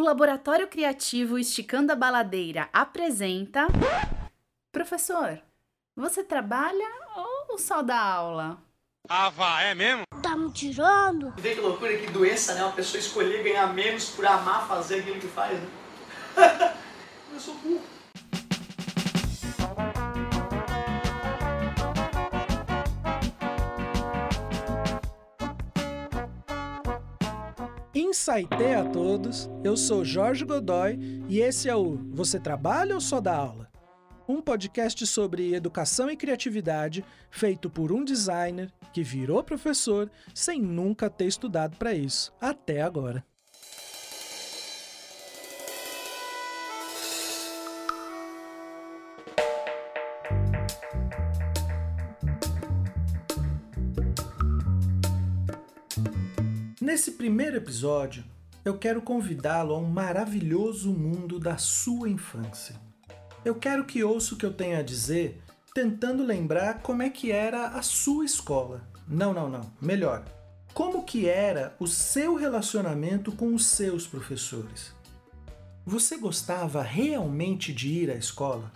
O Laboratório Criativo Esticando a Baladeira apresenta. Professor, você trabalha ou só dá aula? Ah, vá, é mesmo? Tá me tirando? Vê que loucura, que doença, né? Uma pessoa escolher ganhar menos por amar fazer aquilo que faz, né? Eu sou burro. Insighté a todos, eu sou Jorge Godoy e esse é o Você Trabalha ou Só Dá Aula? Um podcast sobre educação e criatividade feito por um designer que virou professor sem nunca ter estudado para isso, até agora. Nesse primeiro episódio, eu quero convidá-lo a um maravilhoso mundo da sua infância. Eu quero que ouça o que eu tenho a dizer, tentando lembrar como é que era a sua escola. Não, não, não. Melhor, como que era o seu relacionamento com os seus professores? Você gostava realmente de ir à escola?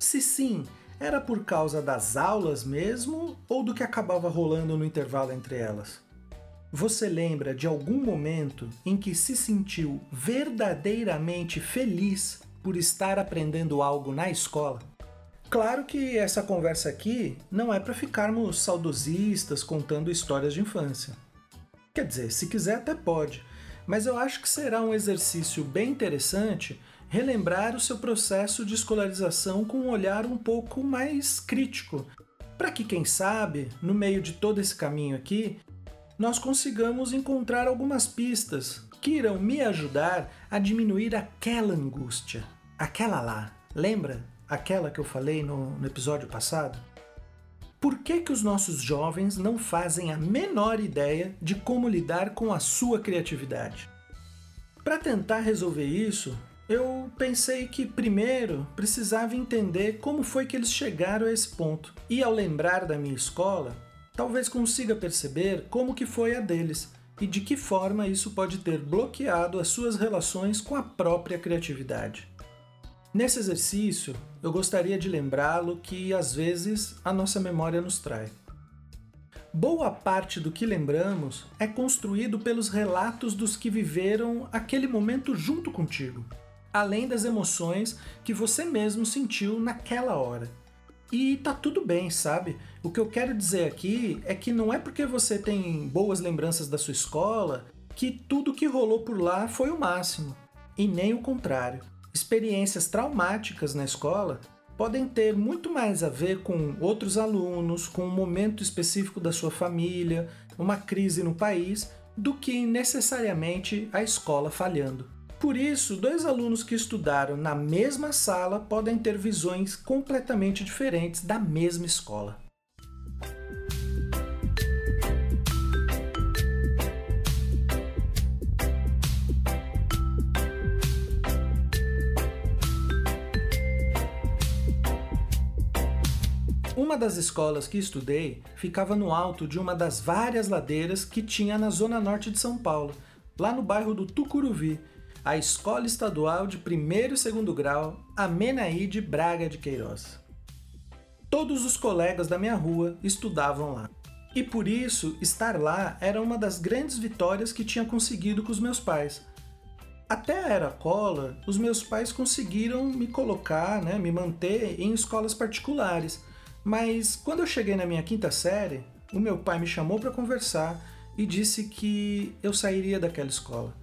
Se sim, era por causa das aulas mesmo ou do que acabava rolando no intervalo entre elas? Você lembra de algum momento em que se sentiu verdadeiramente feliz por estar aprendendo algo na escola? Claro que essa conversa aqui não é para ficarmos saudosistas contando histórias de infância. Quer dizer, se quiser até pode, mas eu acho que será um exercício bem interessante relembrar o seu processo de escolarização com um olhar um pouco mais crítico, para que, quem sabe, no meio de todo esse caminho aqui, nós consigamos encontrar algumas pistas que irão me ajudar a diminuir aquela angústia, aquela lá. Lembra aquela que eu falei no, no episódio passado? Por que, que os nossos jovens não fazem a menor ideia de como lidar com a sua criatividade? Para tentar resolver isso, eu pensei que primeiro precisava entender como foi que eles chegaram a esse ponto. E ao lembrar da minha escola, talvez consiga perceber como que foi a deles e de que forma isso pode ter bloqueado as suas relações com a própria criatividade. Nesse exercício, eu gostaria de lembrá-lo que às vezes a nossa memória nos trai. Boa parte do que lembramos é construído pelos relatos dos que viveram aquele momento junto contigo, além das emoções que você mesmo sentiu naquela hora. E tá tudo bem, sabe? O que eu quero dizer aqui é que não é porque você tem boas lembranças da sua escola que tudo que rolou por lá foi o máximo. E nem o contrário. Experiências traumáticas na escola podem ter muito mais a ver com outros alunos, com um momento específico da sua família, uma crise no país, do que necessariamente a escola falhando. Por isso, dois alunos que estudaram na mesma sala podem ter visões completamente diferentes da mesma escola. Uma das escolas que estudei ficava no alto de uma das várias ladeiras que tinha na zona norte de São Paulo, lá no bairro do Tucuruvi, a Escola Estadual de Primeiro e Segundo Grau Amenaíde Braga de Queiroz. Todos os colegas da minha rua estudavam lá. E por isso, estar lá era uma das grandes vitórias que tinha conseguido com os meus pais. Até a era Collor, os meus pais conseguiram me colocar, né, me manter em escolas particulares. Mas quando eu cheguei na minha quinta série, o meu pai me chamou para conversar e disse que eu sairia daquela escola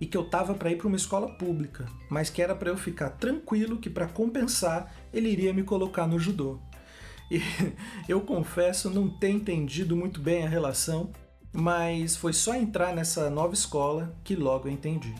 e que eu tava para ir para uma escola pública, mas que era para eu ficar tranquilo que para compensar ele iria me colocar no judô. E eu confesso não ter entendido muito bem a relação, mas foi só entrar nessa nova escola que logo eu entendi.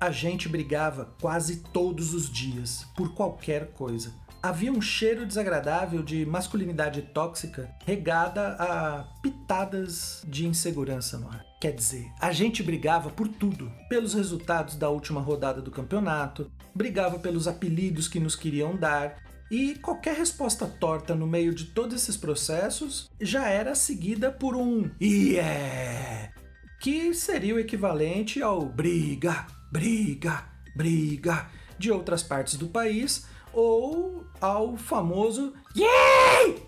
A gente brigava quase todos os dias por qualquer coisa havia um cheiro desagradável de masculinidade tóxica regada a pitadas de insegurança no ar. Quer dizer, a gente brigava por tudo, pelos resultados da última rodada do campeonato, brigava pelos apelidos que nos queriam dar, e qualquer resposta torta no meio de todos esses processos já era seguida por um yeah! que seria o equivalente ao briga, briga, briga de outras partes do país ou ao famoso Yay!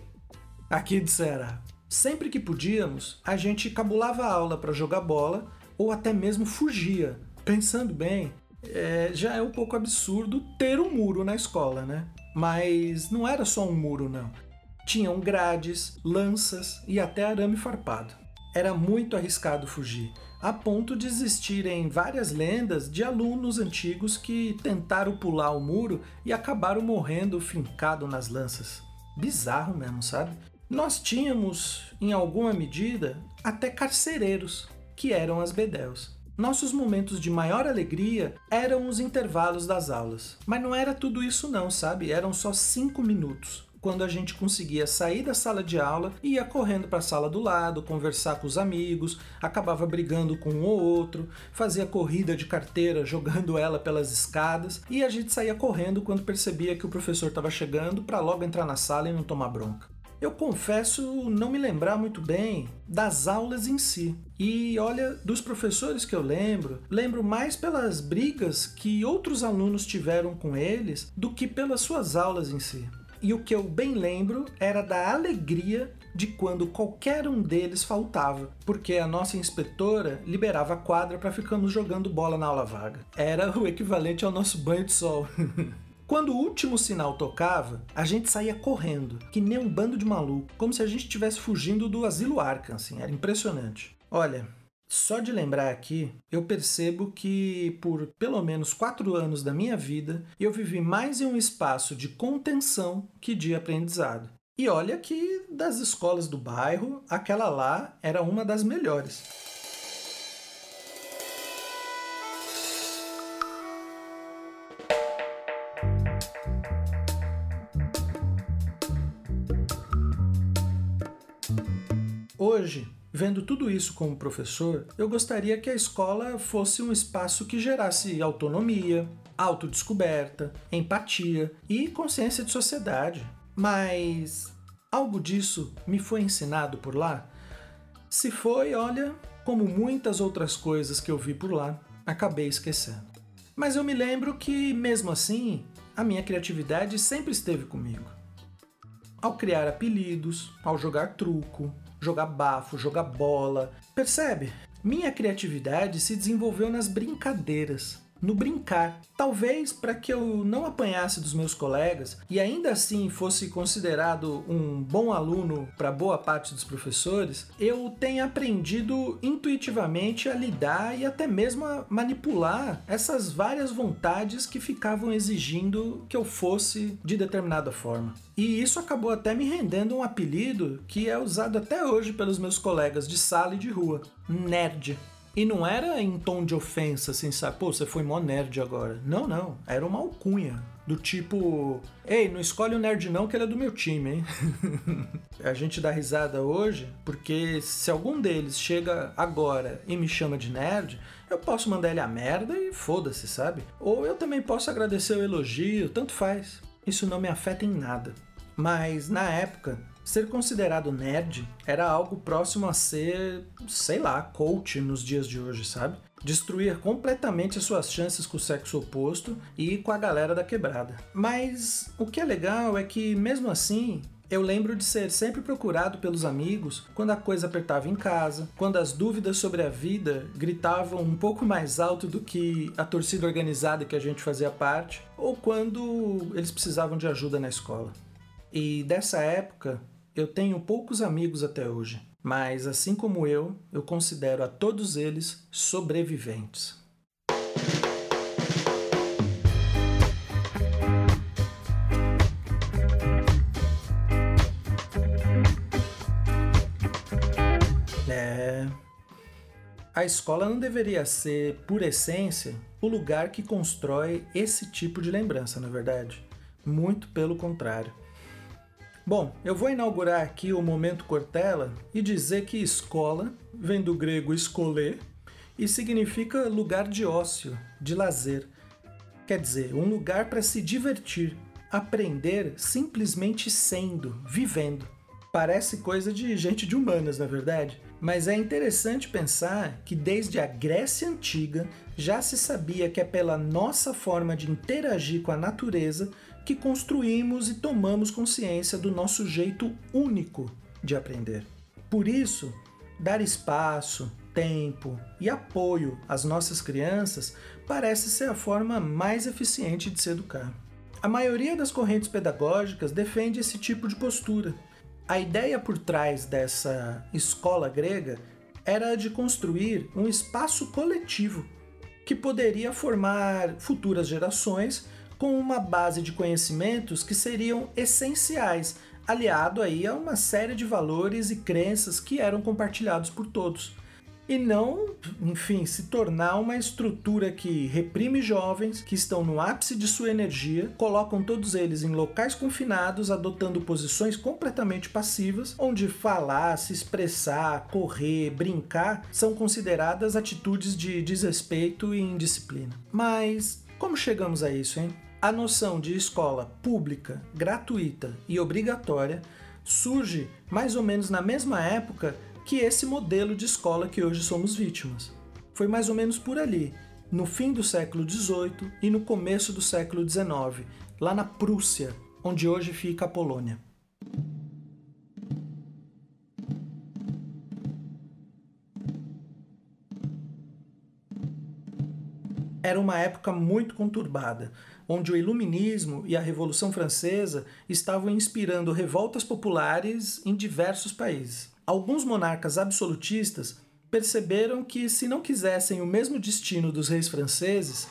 aqui Ceará. Sempre que podíamos, a gente cabulava a aula para jogar bola ou até mesmo fugia. Pensando bem, é, já é um pouco absurdo ter um muro na escola, né? Mas não era só um muro, não. Tinham grades, lanças e até arame farpado. Era muito arriscado fugir, a ponto de existirem várias lendas de alunos antigos que tentaram pular o muro e acabaram morrendo fincado nas lanças. Bizarro mesmo, sabe? Nós tínhamos, em alguma medida, até carcereiros, que eram as bedels. Nossos momentos de maior alegria eram os intervalos das aulas. Mas não era tudo isso não, sabe? Eram só cinco minutos quando a gente conseguia sair da sala de aula e ia correndo para a sala do lado, conversar com os amigos, acabava brigando com um ou outro, fazia corrida de carteira jogando ela pelas escadas e a gente saía correndo quando percebia que o professor estava chegando para logo entrar na sala e não tomar bronca. Eu confesso não me lembrar muito bem das aulas em si. E olha, dos professores que eu lembro, lembro mais pelas brigas que outros alunos tiveram com eles do que pelas suas aulas em si. E o que eu bem lembro era da alegria de quando qualquer um deles faltava, porque a nossa inspetora liberava a quadra para ficarmos jogando bola na aula vaga. Era o equivalente ao nosso banho de sol. Quando o último sinal tocava, a gente saía correndo, que nem um bando de maluco, como se a gente estivesse fugindo do asilo Arkham, assim, era impressionante. Olha, só de lembrar aqui, eu percebo que por pelo menos quatro anos da minha vida eu vivi mais em um espaço de contenção que de aprendizado. E olha que das escolas do bairro, aquela lá era uma das melhores. Hoje, vendo tudo isso como professor, eu gostaria que a escola fosse um espaço que gerasse autonomia, autodescoberta, empatia e consciência de sociedade. Mas algo disso me foi ensinado por lá? Se foi, olha, como muitas outras coisas que eu vi por lá, acabei esquecendo. Mas eu me lembro que, mesmo assim, a minha criatividade sempre esteve comigo. Ao criar apelidos, ao jogar truco, jogar bafo, jogar bola. Percebe? Minha criatividade se desenvolveu nas brincadeiras no brincar. Talvez para que eu não apanhasse dos meus colegas e ainda assim fosse considerado um bom aluno para boa parte dos professores, eu tenha aprendido intuitivamente a lidar e até mesmo a manipular essas várias vontades que ficavam exigindo que eu fosse de determinada forma. E isso acabou até me rendendo um apelido que é usado até hoje pelos meus colegas de sala e de rua: nerd. E não era em tom de ofensa, assim, sabe? Pô, você foi mó nerd agora. Não, não. Era uma alcunha. Do tipo, ei, não escolhe o nerd não, que ele é do meu time, hein? a gente dá risada hoje, porque se algum deles chega agora e me chama de nerd, eu posso mandar ele a merda e foda-se, sabe? Ou eu também posso agradecer o elogio, tanto faz. Isso não me afeta em nada. Mas na época, Ser considerado nerd era algo próximo a ser, sei lá, coach nos dias de hoje, sabe? Destruir completamente as suas chances com o sexo oposto e com a galera da quebrada. Mas o que é legal é que, mesmo assim, eu lembro de ser sempre procurado pelos amigos quando a coisa apertava em casa, quando as dúvidas sobre a vida gritavam um pouco mais alto do que a torcida organizada que a gente fazia parte, ou quando eles precisavam de ajuda na escola. E dessa época eu tenho poucos amigos até hoje, mas assim como eu, eu considero a todos eles sobreviventes. É. A escola não deveria ser, por essência, o lugar que constrói esse tipo de lembrança, na é verdade. Muito pelo contrário. Bom, eu vou inaugurar aqui o Momento Cortella e dizer que escola vem do grego escoler e significa lugar de ócio, de lazer. Quer dizer, um lugar para se divertir, aprender simplesmente sendo, vivendo. Parece coisa de gente de humanas, na é verdade? Mas é interessante pensar que desde a Grécia Antiga já se sabia que é pela nossa forma de interagir com a natureza que construímos e tomamos consciência do nosso jeito único de aprender. Por isso, dar espaço, tempo e apoio às nossas crianças parece ser a forma mais eficiente de se educar. A maioria das correntes pedagógicas defende esse tipo de postura a ideia por trás dessa escola grega era de construir um espaço coletivo que poderia formar futuras gerações com uma base de conhecimentos que seriam essenciais, aliado aí a uma série de valores e crenças que eram compartilhados por todos e não, enfim, se tornar uma estrutura que reprime jovens que estão no ápice de sua energia, colocam todos eles em locais confinados, adotando posições completamente passivas, onde falar, se expressar, correr, brincar são consideradas atitudes de desrespeito e indisciplina. Mas como chegamos a isso, hein? A noção de escola pública, gratuita e obrigatória surge mais ou menos na mesma época que esse modelo de escola que hoje somos vítimas. Foi mais ou menos por ali, no fim do século XVIII e no começo do século XIX, lá na Prússia, onde hoje fica a Polônia. Era uma época muito conturbada, onde o Iluminismo e a Revolução Francesa estavam inspirando revoltas populares em diversos países. Alguns monarcas absolutistas perceberam que, se não quisessem o mesmo destino dos reis franceses,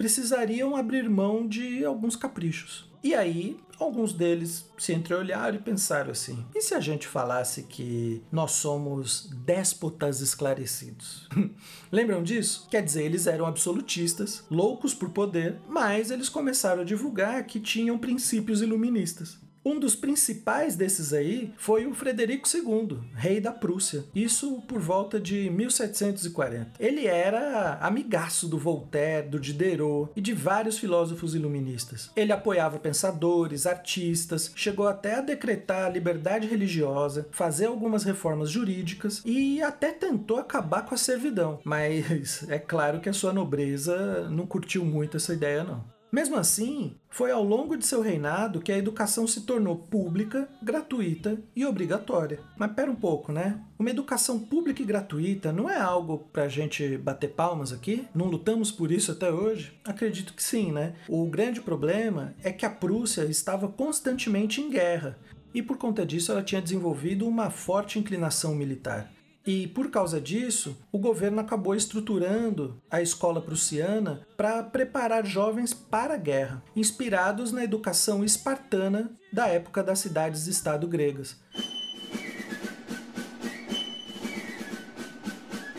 precisariam abrir mão de alguns caprichos. E aí, alguns deles se entreolharam e pensaram assim: e se a gente falasse que nós somos déspotas esclarecidos? Lembram disso? Quer dizer, eles eram absolutistas, loucos por poder, mas eles começaram a divulgar que tinham princípios iluministas. Um dos principais desses aí foi o Frederico II, rei da Prússia, isso por volta de 1740. Ele era amigaço do Voltaire, do Diderot e de vários filósofos iluministas. Ele apoiava pensadores, artistas, chegou até a decretar a liberdade religiosa, fazer algumas reformas jurídicas e até tentou acabar com a servidão. Mas é claro que a sua nobreza não curtiu muito essa ideia não. Mesmo assim, foi ao longo de seu reinado que a educação se tornou pública, gratuita e obrigatória. Mas pera um pouco, né? Uma educação pública e gratuita não é algo pra gente bater palmas aqui? Não lutamos por isso até hoje? Acredito que sim, né? O grande problema é que a Prússia estava constantemente em guerra e por conta disso ela tinha desenvolvido uma forte inclinação militar. E por causa disso, o governo acabou estruturando a escola prussiana para preparar jovens para a guerra, inspirados na educação espartana da época das cidades-estado gregas.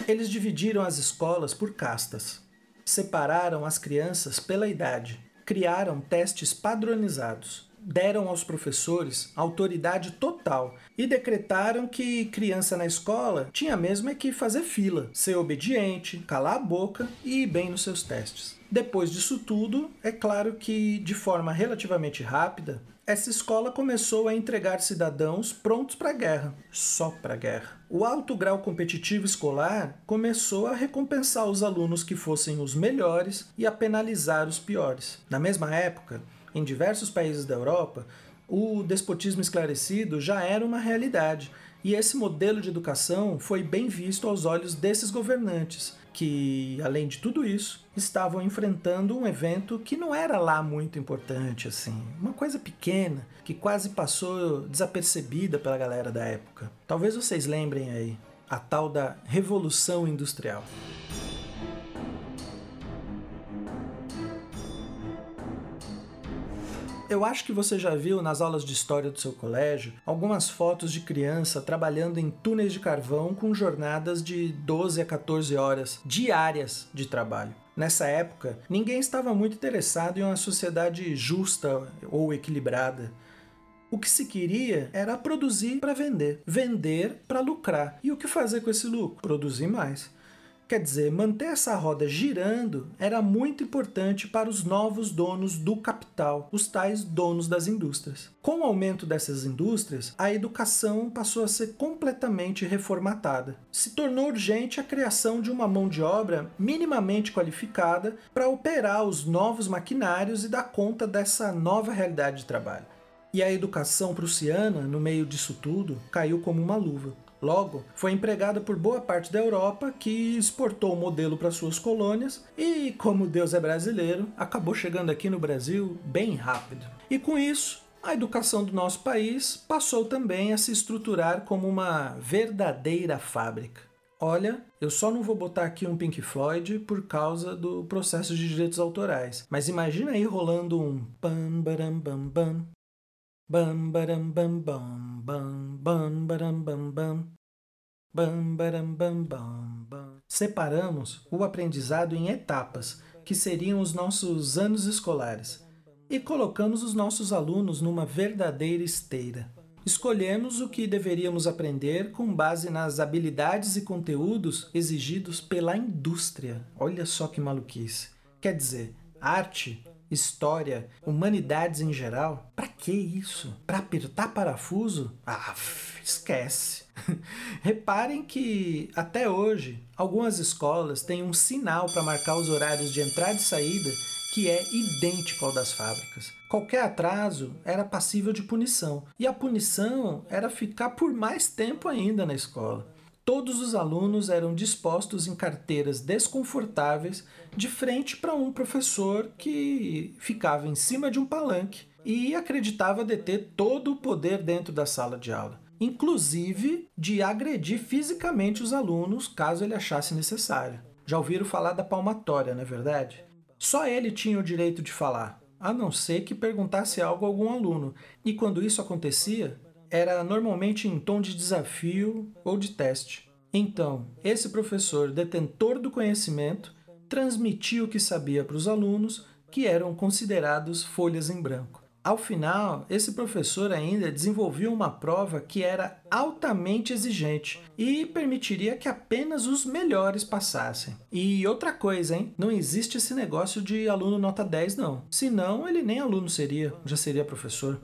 Eles dividiram as escolas por castas, separaram as crianças pela idade, criaram testes padronizados deram aos professores autoridade total e decretaram que criança na escola tinha mesmo é que fazer fila, ser obediente, calar a boca e ir bem nos seus testes. Depois disso tudo, é claro que de forma relativamente rápida, essa escola começou a entregar cidadãos prontos para a guerra, só para a guerra. O alto grau competitivo escolar começou a recompensar os alunos que fossem os melhores e a penalizar os piores. Na mesma época, em diversos países da Europa, o despotismo esclarecido já era uma realidade, e esse modelo de educação foi bem visto aos olhos desses governantes, que, além de tudo isso, estavam enfrentando um evento que não era lá muito importante assim, uma coisa pequena que quase passou desapercebida pela galera da época. Talvez vocês lembrem aí, a tal da Revolução Industrial. Eu acho que você já viu nas aulas de história do seu colégio algumas fotos de criança trabalhando em túneis de carvão com jornadas de 12 a 14 horas diárias de trabalho. Nessa época, ninguém estava muito interessado em uma sociedade justa ou equilibrada. O que se queria era produzir para vender, vender para lucrar. E o que fazer com esse lucro? Produzir mais. Quer dizer, manter essa roda girando era muito importante para os novos donos do capital, os tais donos das indústrias. Com o aumento dessas indústrias, a educação passou a ser completamente reformatada. Se tornou urgente a criação de uma mão de obra minimamente qualificada para operar os novos maquinários e dar conta dessa nova realidade de trabalho. E a educação prussiana, no meio disso tudo, caiu como uma luva. Logo, foi empregada por boa parte da Europa, que exportou o modelo para suas colônias e, como Deus é brasileiro, acabou chegando aqui no Brasil bem rápido. E com isso, a educação do nosso país passou também a se estruturar como uma verdadeira fábrica. Olha, eu só não vou botar aqui um Pink Floyd por causa do processo de direitos autorais, mas imagina aí rolando um pam baram bam bam Bam bam bam bam bam bam bam bam bam bam bam. Separamos o aprendizado em etapas, que seriam os nossos anos escolares, e colocamos os nossos alunos numa verdadeira esteira. Escolhemos o que deveríamos aprender com base nas habilidades e conteúdos exigidos pela indústria. Olha só que maluquice. Quer dizer, arte história, humanidades em geral? Para que isso? Para apertar parafuso? Ah, esquece. Reparem que até hoje algumas escolas têm um sinal para marcar os horários de entrada e saída que é idêntico ao das fábricas. Qualquer atraso era passível de punição, e a punição era ficar por mais tempo ainda na escola. Todos os alunos eram dispostos em carteiras desconfortáveis de frente para um professor que ficava em cima de um palanque e acreditava deter todo o poder dentro da sala de aula, inclusive de agredir fisicamente os alunos caso ele achasse necessário. Já ouviram falar da palmatória, não é verdade? Só ele tinha o direito de falar, a não ser que perguntasse algo a algum aluno, e quando isso acontecia, era normalmente em tom de desafio ou de teste. Então, esse professor, detentor do conhecimento, transmitia o que sabia para os alunos, que eram considerados folhas em branco. Ao final, esse professor ainda desenvolveu uma prova que era altamente exigente e permitiria que apenas os melhores passassem. E outra coisa, hein? Não existe esse negócio de aluno nota 10, não. Senão, ele nem aluno seria, já seria professor.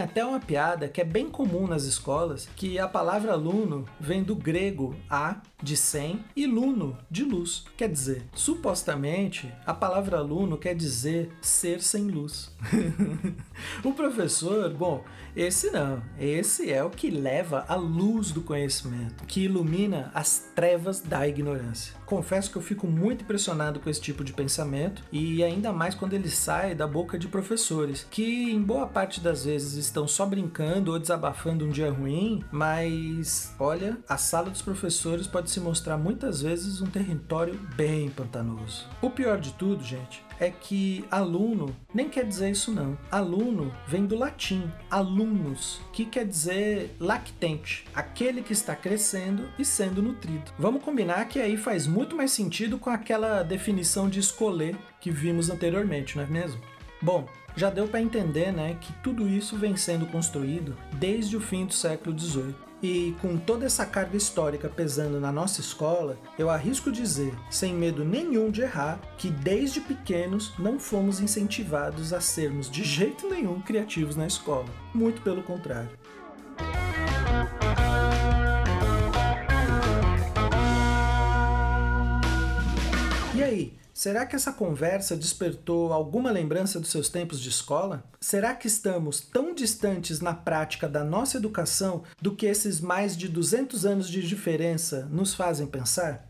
Tem até uma piada que é bem comum nas escolas, que a palavra aluno vem do grego a, de sem, e luno, de luz. Quer dizer, supostamente, a palavra aluno quer dizer ser sem luz. o professor, bom, esse não. Esse é o que leva a luz do conhecimento, que ilumina as trevas da ignorância. Confesso que eu fico muito impressionado com esse tipo de pensamento e ainda mais quando ele sai da boca de professores, que em boa parte das vezes estão só brincando ou desabafando um dia ruim, mas olha, a sala dos professores pode se mostrar muitas vezes um território bem pantanoso. O pior de tudo, gente, é que aluno nem quer dizer isso não. Aluno vem do latim, alumnus, que quer dizer lactente, aquele que está crescendo e sendo nutrido. Vamos combinar que aí faz muito mais sentido com aquela definição de escolher que vimos anteriormente, não é mesmo? Bom, já deu para entender, né, que tudo isso vem sendo construído desde o fim do século XVIII. E com toda essa carga histórica pesando na nossa escola, eu arrisco dizer, sem medo nenhum de errar, que desde pequenos não fomos incentivados a sermos de jeito nenhum criativos na escola. Muito pelo contrário. E aí, Será que essa conversa despertou alguma lembrança dos seus tempos de escola? Será que estamos tão distantes na prática da nossa educação do que esses mais de 200 anos de diferença nos fazem pensar?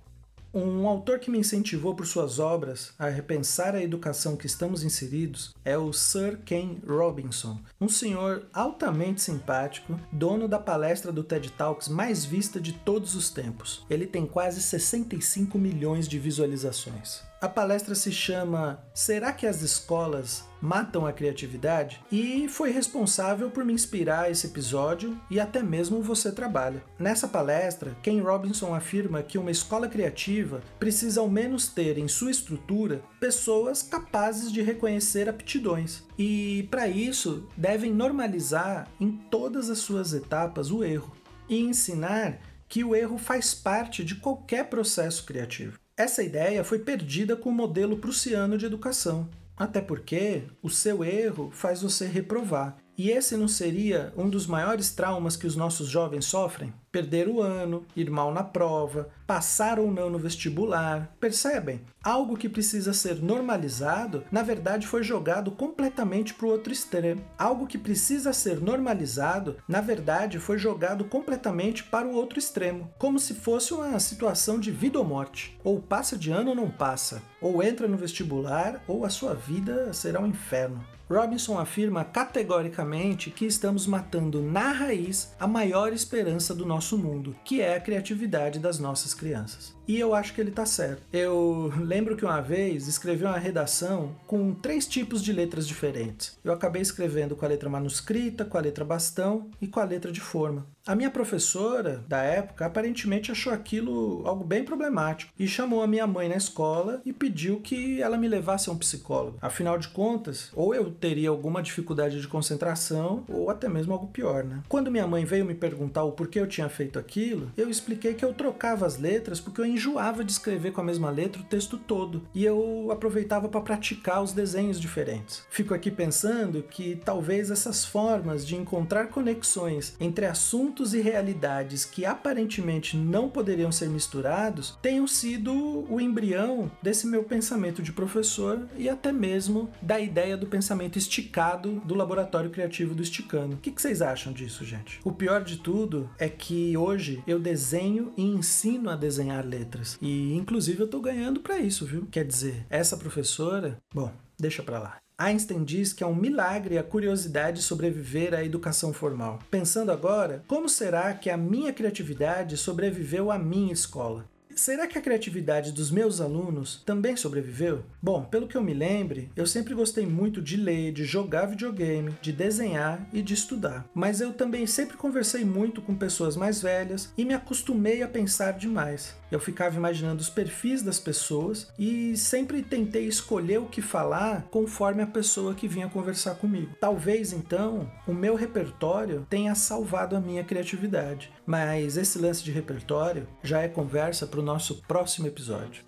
Um autor que me incentivou por suas obras a repensar a educação que estamos inseridos é o Sir Ken Robinson, um senhor altamente simpático, dono da palestra do TED Talks mais vista de todos os tempos. Ele tem quase 65 milhões de visualizações. A palestra se chama Será que as escolas matam a criatividade? E foi responsável por me inspirar esse episódio e até mesmo você trabalha. Nessa palestra, Ken Robinson afirma que uma escola criativa precisa ao menos ter em sua estrutura pessoas capazes de reconhecer aptidões. E para isso, devem normalizar em todas as suas etapas o erro e ensinar que o erro faz parte de qualquer processo criativo. Essa ideia foi perdida com o modelo prussiano de educação, até porque o seu erro faz você reprovar. E esse não seria um dos maiores traumas que os nossos jovens sofrem? perder o ano, ir mal na prova, passar ou não no vestibular. Percebem? Algo que precisa ser normalizado, na verdade foi jogado completamente para o outro extremo. Algo que precisa ser normalizado, na verdade foi jogado completamente para o outro extremo, como se fosse uma situação de vida ou morte. Ou passa de ano ou não passa, ou entra no vestibular, ou a sua vida será um inferno. Robinson afirma categoricamente que estamos matando na raiz a maior esperança do nosso mundo, que é a criatividade das nossas crianças. E eu acho que ele está certo. Eu lembro que uma vez escrevi uma redação com três tipos de letras diferentes. Eu acabei escrevendo com a letra manuscrita, com a letra bastão e com a letra de forma. A minha professora da época aparentemente achou aquilo algo bem problemático e chamou a minha mãe na escola e pediu que ela me levasse a um psicólogo. Afinal de contas, ou eu teria alguma dificuldade de concentração ou até mesmo algo pior, né? Quando minha mãe veio me perguntar o porquê eu tinha feito aquilo, eu expliquei que eu trocava as letras porque eu enjoava de escrever com a mesma letra o texto todo e eu aproveitava para praticar os desenhos diferentes. Fico aqui pensando que talvez essas formas de encontrar conexões entre assuntos e realidades que aparentemente não poderiam ser misturados tenham sido o embrião desse meu pensamento de professor e até mesmo da ideia do pensamento esticado do laboratório criativo do Esticano. O que, vocês acham disso, gente? O pior de tudo é que hoje eu desenho e ensino a desenhar letras. E inclusive eu tô ganhando para isso, viu? Quer dizer, essa professora, bom, deixa para lá. Einstein diz que é um milagre a curiosidade sobreviver à educação formal. Pensando agora, como será que a minha criatividade sobreviveu à minha escola? Será que a criatividade dos meus alunos também sobreviveu? Bom, pelo que eu me lembre, eu sempre gostei muito de ler, de jogar videogame, de desenhar e de estudar. Mas eu também sempre conversei muito com pessoas mais velhas e me acostumei a pensar demais. Eu ficava imaginando os perfis das pessoas e sempre tentei escolher o que falar conforme a pessoa que vinha conversar comigo. Talvez então o meu repertório tenha salvado a minha criatividade, mas esse lance de repertório já é conversa para o nosso próximo episódio.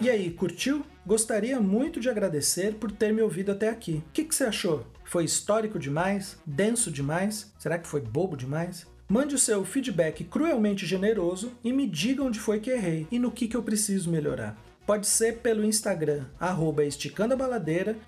E aí, curtiu? Gostaria muito de agradecer por ter me ouvido até aqui. O que, que você achou? Foi histórico demais? Denso demais? Será que foi bobo demais? Mande o seu feedback cruelmente generoso e me diga onde foi que errei e no que, que eu preciso melhorar. Pode ser pelo Instagram, arroba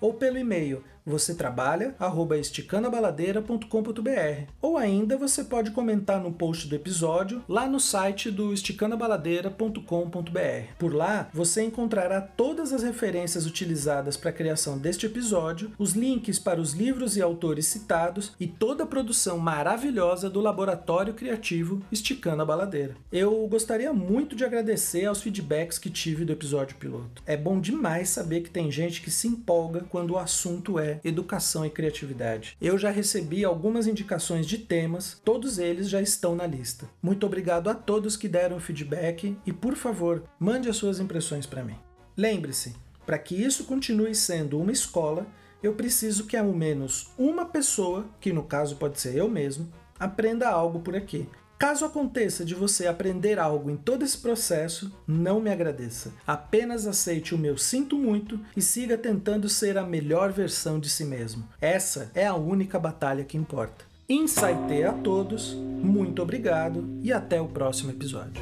ou pelo e-mail você trabalha esticandabaladeira.com.br ou ainda você pode comentar no post do episódio lá no site do esticandabaladeira.com.br. Por lá você encontrará todas as referências utilizadas para a criação deste episódio, os links para os livros e autores citados e toda a produção maravilhosa do laboratório criativo Esticando a Baladeira. Eu gostaria muito de agradecer aos feedbacks que tive do episódio piloto. É bom demais saber que tem gente que se empolga quando o assunto educação e criatividade. Eu já recebi algumas indicações de temas, todos eles já estão na lista. Muito obrigado a todos que deram feedback e, por favor, mande as suas impressões para mim. Lembre-se, para que isso continue sendo uma escola, eu preciso que ao menos uma pessoa, que no caso pode ser eu mesmo, aprenda algo por aqui. Caso aconteça de você aprender algo em todo esse processo, não me agradeça. Apenas aceite o meu sinto muito e siga tentando ser a melhor versão de si mesmo. Essa é a única batalha que importa. Insight a todos, muito obrigado e até o próximo episódio.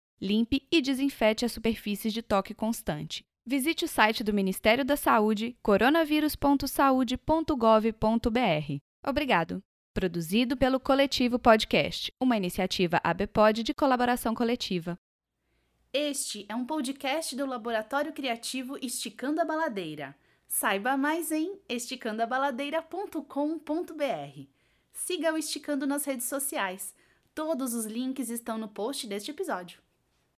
Limpe e desinfete as superfícies de toque constante. Visite o site do Ministério da Saúde, coronavírus.saude.gov.br. Obrigado. Produzido pelo Coletivo Podcast, uma iniciativa ABPOD de colaboração coletiva. Este é um podcast do Laboratório Criativo Esticando a Baladeira. Saiba mais em esticandoabaladeira.com.br. Siga o Esticando nas redes sociais. Todos os links estão no post deste episódio.